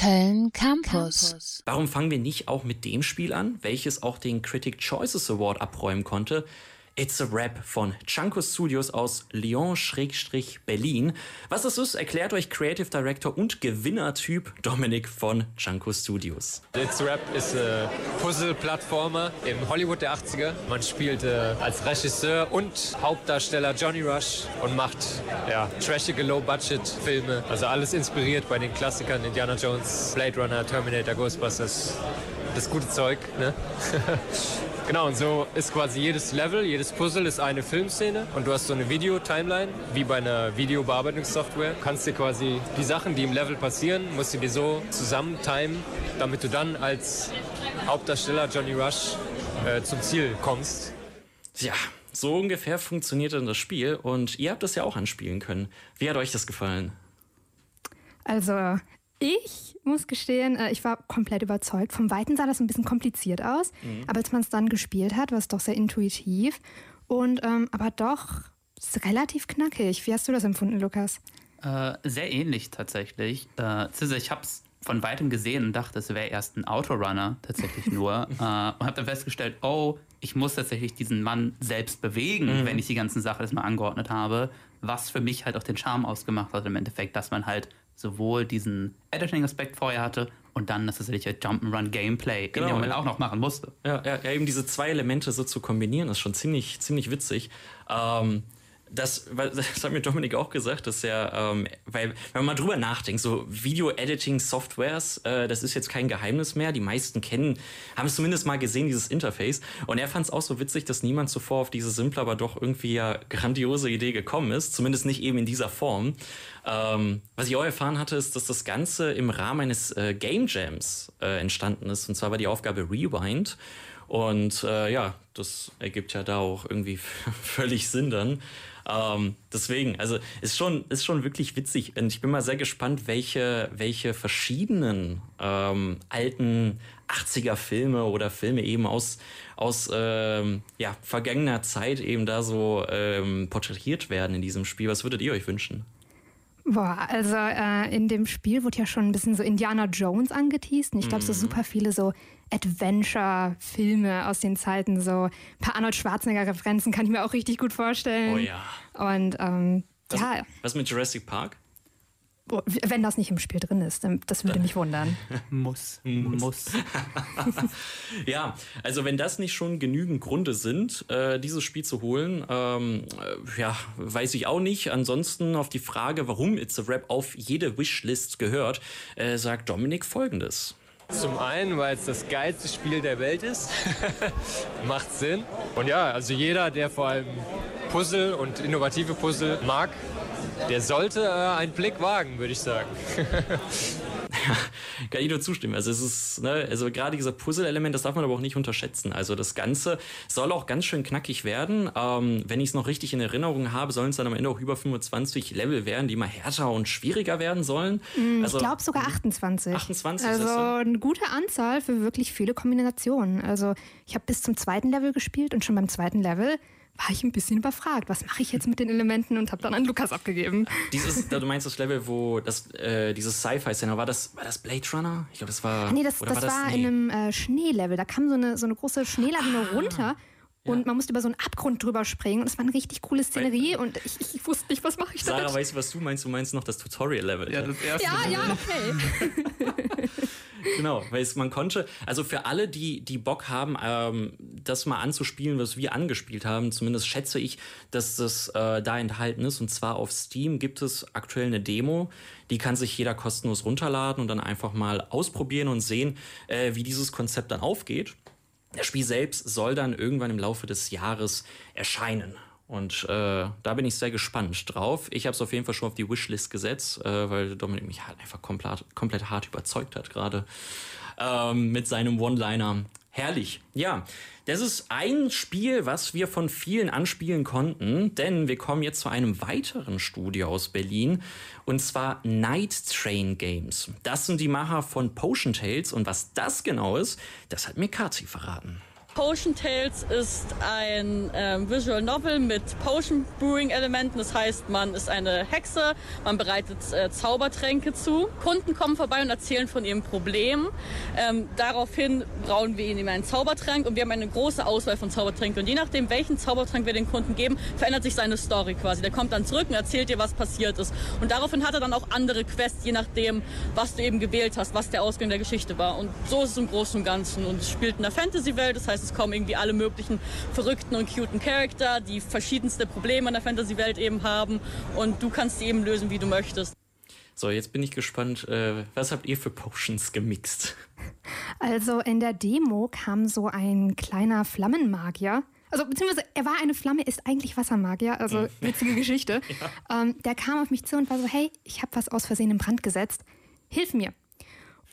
Köln Campus. Warum fangen wir nicht auch mit dem Spiel an, welches auch den Critic Choices Award abräumen konnte? It's a Rap von Chanko Studios aus Lyon-Berlin. Was das ist, erklärt euch Creative Director und Gewinnertyp Dominik von Chanko Studios. It's a Rap ist ein Puzzle-Plattformer im Hollywood der 80er. Man spielt äh, als Regisseur und Hauptdarsteller Johnny Rush und macht ja, trashige Low-Budget-Filme. Also alles inspiriert bei den Klassikern Indiana Jones, Blade Runner, Terminator, Ghostbusters. Das gute Zeug, ne? Genau, und so ist quasi jedes Level, jedes Puzzle ist eine Filmszene und du hast so eine Video-Timeline, wie bei einer Videobearbeitungssoftware. Du kannst dir quasi die Sachen, die im Level passieren, musst du dir so zusammen timen, damit du dann als Hauptdarsteller Johnny Rush äh, zum Ziel kommst. Ja, so ungefähr funktioniert dann das Spiel und ihr habt das ja auch anspielen können. Wie hat euch das gefallen? Also, ich muss gestehen, äh, ich war komplett überzeugt. Vom Weiten sah das ein bisschen kompliziert aus, mhm. aber als man es dann gespielt hat, war es doch sehr intuitiv und ähm, aber doch relativ knackig. Wie hast du das empfunden, Lukas? Äh, sehr ähnlich tatsächlich. Äh, ich habe es von weitem gesehen und dachte, es wäre erst ein Autorunner tatsächlich nur. äh, und habe dann festgestellt, oh, ich muss tatsächlich diesen Mann selbst bewegen, mhm. wenn ich die ganzen Sachen erstmal angeordnet habe. Was für mich halt auch den Charme ausgemacht hat im Endeffekt, dass man halt sowohl diesen Editing-Aspekt vorher hatte und dann das tatsächliche Jump'n'Run-Gameplay genau, in dem Moment ja. auch noch machen musste. Ja, ja, ja, eben diese zwei Elemente so zu kombinieren, ist schon ziemlich, ziemlich witzig. Ähm, das, das hat mir Dominik auch gesagt, dass er, ähm, weil, wenn man mal drüber nachdenkt, so Video-Editing-Softwares, äh, das ist jetzt kein Geheimnis mehr. Die meisten kennen, haben es zumindest mal gesehen, dieses Interface. Und er fand es auch so witzig, dass niemand zuvor auf diese simple, aber doch irgendwie ja grandiose Idee gekommen ist. Zumindest nicht eben in dieser Form. Ähm, was ich auch erfahren hatte, ist, dass das Ganze im Rahmen eines äh, Game Jams äh, entstanden ist. Und zwar war die Aufgabe Rewind. Und äh, ja, das ergibt ja da auch irgendwie völlig Sinn dann. Ähm, deswegen, also ist schon, ist schon wirklich witzig. Und ich bin mal sehr gespannt, welche, welche verschiedenen ähm, alten 80er Filme oder Filme eben aus, aus ähm, ja, vergangener Zeit eben da so ähm, porträtiert werden in diesem Spiel. Was würdet ihr euch wünschen? Boah, also äh, in dem Spiel wurde ja schon ein bisschen so Indiana Jones angeteased. Und ich glaube, so mhm. super viele so Adventure-Filme aus den Zeiten, so ein paar Arnold Schwarzenegger-Referenzen kann ich mir auch richtig gut vorstellen. Oh ja. Und ähm, was, ja. Was mit Jurassic Park? Wenn das nicht im Spiel drin ist, das würde mich wundern. muss, muss. ja, also wenn das nicht schon genügend Gründe sind, äh, dieses Spiel zu holen, ähm, äh, ja, weiß ich auch nicht. Ansonsten auf die Frage, warum It's a Rap auf jede Wishlist gehört, äh, sagt Dominik folgendes. Zum einen, weil es das geilste Spiel der Welt ist. Macht Sinn. Und ja, also jeder, der vor allem Puzzle und innovative Puzzle mag, der sollte äh, einen Blick wagen, würde ich sagen. kann ich nur zustimmen. Also es ist, ne, also gerade dieser Puzzle-Element, das darf man aber auch nicht unterschätzen. Also das Ganze soll auch ganz schön knackig werden. Ähm, wenn ich es noch richtig in Erinnerung habe, sollen es dann am Ende auch über 25 Level werden, die mal härter und schwieriger werden sollen. Mm, also, ich glaube sogar 28. 28. Also eine gute Anzahl für wirklich viele Kombinationen. Also ich habe bis zum zweiten Level gespielt und schon beim zweiten Level war ich ein bisschen überfragt. Was mache ich jetzt mit den Elementen und habe dann an Lukas abgegeben. Dieses, du meinst das Level, wo das, äh, dieses Sci-Fi-Szene, war das, war das Blade Runner? Ich glaube, das war. Ah, nee, das, das war, das, nee. in einem äh, Schneelevel. Da kam so eine, so eine große Schneelawine ah. runter. Und ja. man musste über so einen Abgrund drüber springen. Und es war eine richtig coole Szenerie. Und ich, ich, ich wusste nicht, was mache ich da. Sarah, weißt du, was du meinst? Du meinst noch das Tutorial-Level. Ja, das erste. Ja, ja, okay. genau, weil es, man konnte, also für alle, die, die Bock haben, ähm, das mal anzuspielen, was wir angespielt haben, zumindest schätze ich, dass das äh, da enthalten ist. Und zwar auf Steam gibt es aktuell eine Demo, die kann sich jeder kostenlos runterladen und dann einfach mal ausprobieren und sehen, äh, wie dieses Konzept dann aufgeht. Das Spiel selbst soll dann irgendwann im Laufe des Jahres erscheinen. Und äh, da bin ich sehr gespannt drauf. Ich habe es auf jeden Fall schon auf die Wishlist gesetzt, äh, weil Dominik mich halt einfach komplett, komplett hart überzeugt hat gerade ähm, mit seinem One-Liner. Herrlich. Ja, das ist ein Spiel, was wir von vielen anspielen konnten, denn wir kommen jetzt zu einem weiteren Studio aus Berlin und zwar Night Train Games. Das sind die Macher von Potion Tales und was das genau ist, das hat mir Kazi verraten. Potion Tales ist ein ähm, Visual Novel mit Potion Brewing Elementen. Das heißt, man ist eine Hexe, man bereitet äh, Zaubertränke zu. Kunden kommen vorbei und erzählen von ihrem Problem. Ähm, daraufhin brauen wir ihnen einen Zaubertrank und wir haben eine große Auswahl von Zaubertränken. Und je nachdem, welchen Zaubertrank wir den Kunden geben, verändert sich seine Story quasi. Der kommt dann zurück und erzählt dir, was passiert ist. Und daraufhin hat er dann auch andere Quests, je nachdem, was du eben gewählt hast, was der Ausgang der Geschichte war. Und so ist es im Großen und Ganzen. Und es spielt in der Fantasy-Welt, das heißt, es kommen irgendwie alle möglichen verrückten und cuten Charakter, die verschiedenste Probleme in der Fantasy-Welt eben haben. Und du kannst sie eben lösen, wie du möchtest. So, jetzt bin ich gespannt, äh, was habt ihr für Potions gemixt? Also in der Demo kam so ein kleiner Flammenmagier. Also beziehungsweise er war eine Flamme, ist eigentlich Wassermagier, also witzige Geschichte. Ja. Ähm, der kam auf mich zu und war so, hey, ich habe was aus Versehen in Brand gesetzt, hilf mir.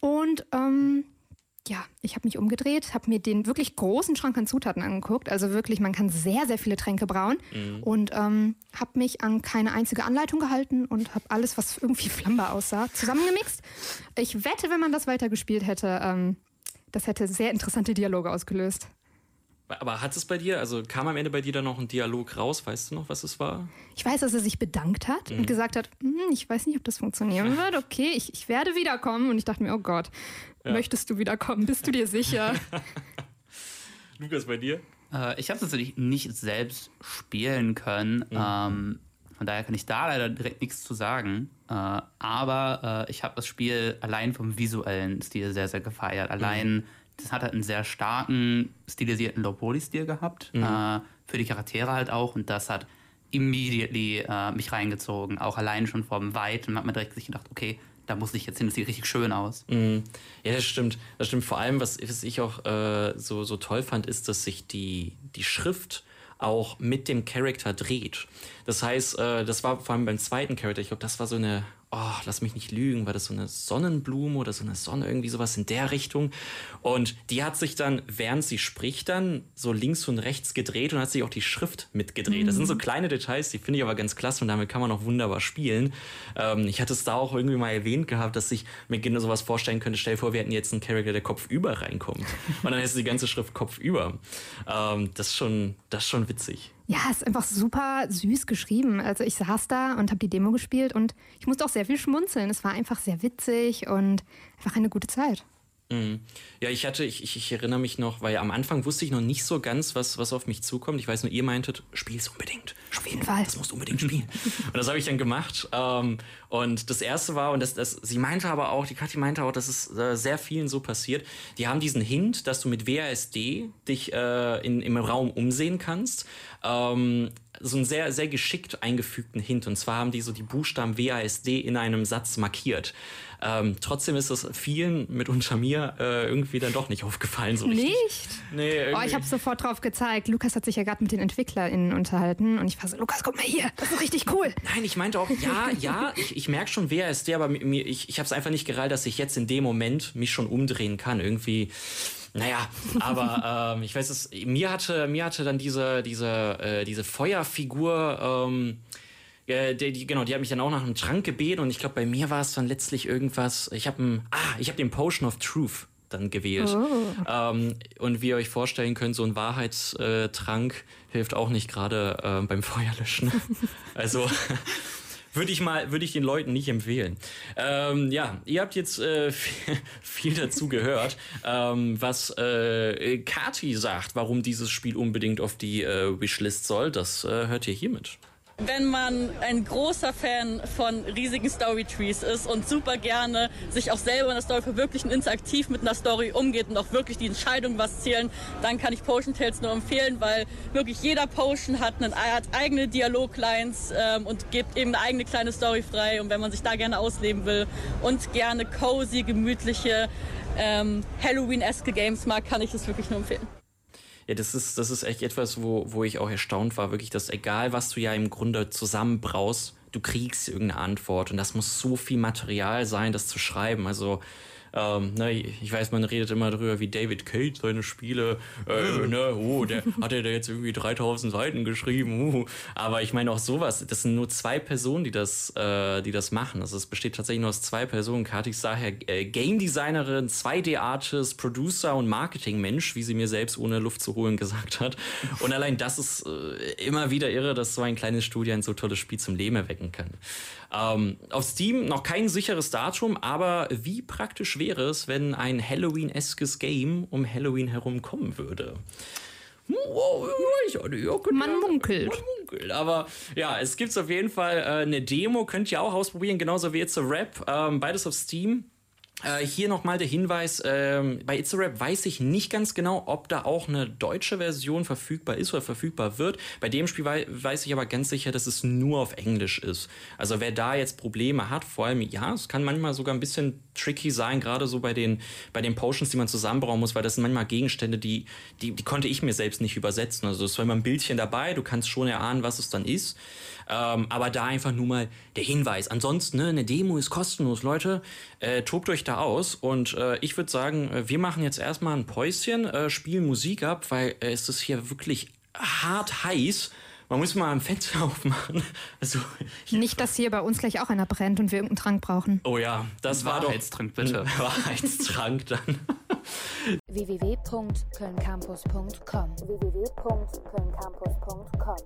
Und ähm, ja, ich habe mich umgedreht, habe mir den wirklich großen Schrank an Zutaten angeguckt. Also wirklich, man kann sehr, sehr viele Tränke brauen. Mhm. Und ähm, habe mich an keine einzige Anleitung gehalten und habe alles, was irgendwie flammbar aussah, zusammengemixt. Ich wette, wenn man das weitergespielt hätte, ähm, das hätte sehr interessante Dialoge ausgelöst. Aber hat es bei dir, also kam am Ende bei dir dann noch ein Dialog raus? Weißt du noch, was es war? Ich weiß, dass er sich bedankt hat mhm. und gesagt hat, hm, ich weiß nicht, ob das funktionieren wird. Okay, ich, ich werde wiederkommen. Und ich dachte mir, oh Gott, ja. möchtest du wiederkommen? Bist du dir sicher? Lukas, bei dir? Äh, ich habe es natürlich nicht selbst spielen können. Mhm. Ähm, von daher kann ich da leider direkt nichts zu sagen. Äh, aber äh, ich habe das Spiel allein vom visuellen Stil sehr, sehr gefeiert. Allein mhm das hat halt einen sehr starken, stilisierten Low-Poly-Stil gehabt. Mhm. Äh, für die Charaktere halt auch. Und das hat immediately äh, mich reingezogen. Auch allein schon vom Weit. Und hat mir direkt sich gedacht, okay, da muss ich jetzt hin, das sieht richtig schön aus. Mhm. Ja, das stimmt. Das stimmt. Vor allem, was, was ich auch äh, so, so toll fand, ist, dass sich die, die Schrift auch mit dem Charakter dreht. Das heißt, äh, das war vor allem beim zweiten Charakter, ich glaube, das war so eine oh, lass mich nicht lügen, war das so eine Sonnenblume oder so eine Sonne, irgendwie sowas in der Richtung. Und die hat sich dann, während sie spricht, dann so links und rechts gedreht und hat sich auch die Schrift mitgedreht. Mhm. Das sind so mhm. kleine Details, die finde ich aber ganz klasse und damit kann man auch wunderbar spielen. Ähm, ich hatte es da auch irgendwie mal erwähnt gehabt, dass ich mir genau sowas vorstellen könnte. Stell dir vor, wir hätten jetzt einen Charakter, der Kopf über reinkommt. und dann hättest du die ganze Schrift Kopf über. Ähm, das, ist schon, das ist schon witzig. Ja, es ist einfach super süß geschrieben. Also ich saß da und habe die Demo gespielt und ich musste auch sehr viel schmunzeln. Es war einfach sehr witzig und einfach eine gute Zeit. Mhm. Ja, ich hatte, ich, ich, ich, erinnere mich noch, weil am Anfang wusste ich noch nicht so ganz, was, was auf mich zukommt. Ich weiß nur, ihr meintet, spiel es unbedingt. Jeden Fall. Das musst du unbedingt spielen. und das habe ich dann gemacht. Ähm, und das erste war, und das, das, sie meinte aber auch, die Kathi meinte auch, dass es äh, sehr vielen so passiert. Die haben diesen Hint, dass du mit WASD dich äh, in, im Raum umsehen kannst. Ähm, so einen sehr, sehr geschickt eingefügten Hint. Und zwar haben die so die Buchstaben WASD in einem Satz markiert. Ähm, trotzdem ist es vielen, mitunter mir, äh, irgendwie dann doch nicht aufgefallen. So richtig. Nicht? Nee, oh, ich habe sofort drauf gezeigt. Lukas hat sich ja gerade mit den EntwicklerInnen unterhalten und ich war so, Lukas, guck mal hier, das ist richtig cool. Nein, ich meinte auch, ja, ja, ich, ich merke schon, wer ist der, aber mir, ich, ich habe es einfach nicht gereilt, dass ich jetzt in dem Moment mich schon umdrehen kann. Irgendwie. Naja, aber ähm, ich weiß es, mir hatte, mir hatte dann diese, diese, äh, diese Feuerfigur, ähm, äh, die, die, genau, die hat mich dann auch nach einem Trank gebeten und ich glaube, bei mir war es dann letztlich irgendwas. Ich habe ah, ich habe den Potion of Truth dann gewählt. Oh. Ähm, und wie ihr euch vorstellen könnt, so ein Wahrheitstrank hilft auch nicht gerade äh, beim Feuerlöschen. also würde ich mal, würde ich den Leuten nicht empfehlen. Ähm, ja, ihr habt jetzt äh, viel, dazu gehört, ähm, was äh, Kati sagt, warum dieses Spiel unbedingt auf die äh, Wishlist soll. Das äh, hört ihr hiermit. Wenn man ein großer Fan von riesigen Storytrees ist und super gerne sich auch selber in der Story verwirklichen, interaktiv mit einer Story umgeht und auch wirklich die Entscheidung was zählen, dann kann ich Potion Tales nur empfehlen, weil wirklich jeder Potion hat, eine, hat eigene Dialoglines ähm, und gibt eben eine eigene kleine Story frei. Und wenn man sich da gerne ausleben will und gerne cozy, gemütliche, ähm, Halloween-eske Games mag, kann ich das wirklich nur empfehlen. Ja, das ist, das ist echt etwas, wo, wo ich auch erstaunt war, wirklich, dass egal, was du ja im Grunde zusammenbraust, du kriegst irgendeine Antwort und das muss so viel Material sein, das zu schreiben. Also Ähm, ne, ich weiß, man redet immer darüber, wie David Cage seine Spiele, äh, ne, oh, der hat er da jetzt irgendwie 3000 Seiten geschrieben, uh. aber ich meine auch sowas, das sind nur zwei Personen, die das, äh, die das machen. Also es besteht tatsächlich nur aus zwei Personen. Kati ist daher äh, Game Designerin, 2D-Artist, Producer und Marketing-Mensch, wie sie mir selbst ohne Luft zu holen gesagt hat. Und allein das ist äh, immer wieder irre, dass so ein kleines Studio ein so tolles Spiel zum Leben erwecken kann. Ähm, auf Steam noch kein sicheres Datum, aber wie praktisch wäre es, wenn ein Halloween-eskes Game um Halloween herum kommen würde? Ja, könnte Man munkelt. Man munkelt. Aber ja, es gibt auf jeden Fall äh, eine Demo, könnt ihr auch ausprobieren, genauso wie It's a Rap. Ähm, beides auf Steam. Äh, hier nochmal der Hinweis, ähm, bei It's a Rap weiß ich nicht ganz genau, ob da auch eine deutsche Version verfügbar ist oder verfügbar wird. Bei dem Spiel wei weiß ich aber ganz sicher, dass es nur auf Englisch ist. Also wer da jetzt Probleme hat, vor allem, ja, es kann manchmal sogar ein bisschen tricky sein, gerade so bei den, bei den Potions, die man zusammenbauen muss, weil das sind manchmal Gegenstände, die, die, die konnte ich mir selbst nicht übersetzen. Also es zwar immer ein Bildchen dabei, du kannst schon erahnen, was es dann ist. Ähm, aber da einfach nur mal der Hinweis. Ansonsten, ne, eine Demo ist kostenlos, Leute. Äh, tobt euch da aus. Und äh, ich würde sagen, äh, wir machen jetzt erstmal ein Päuschen, äh, spielen Musik ab, weil äh, es ist hier wirklich hart heiß. Man muss mal ein Fenster aufmachen. Also, Nicht, dass hier bei uns gleich auch einer brennt und wir irgendeinen Trank brauchen. oh ja, das war doch Wahrheitstrank, bitte. ein Wahrheitstrank dann. www.kölncampus.com www.kölncampus.com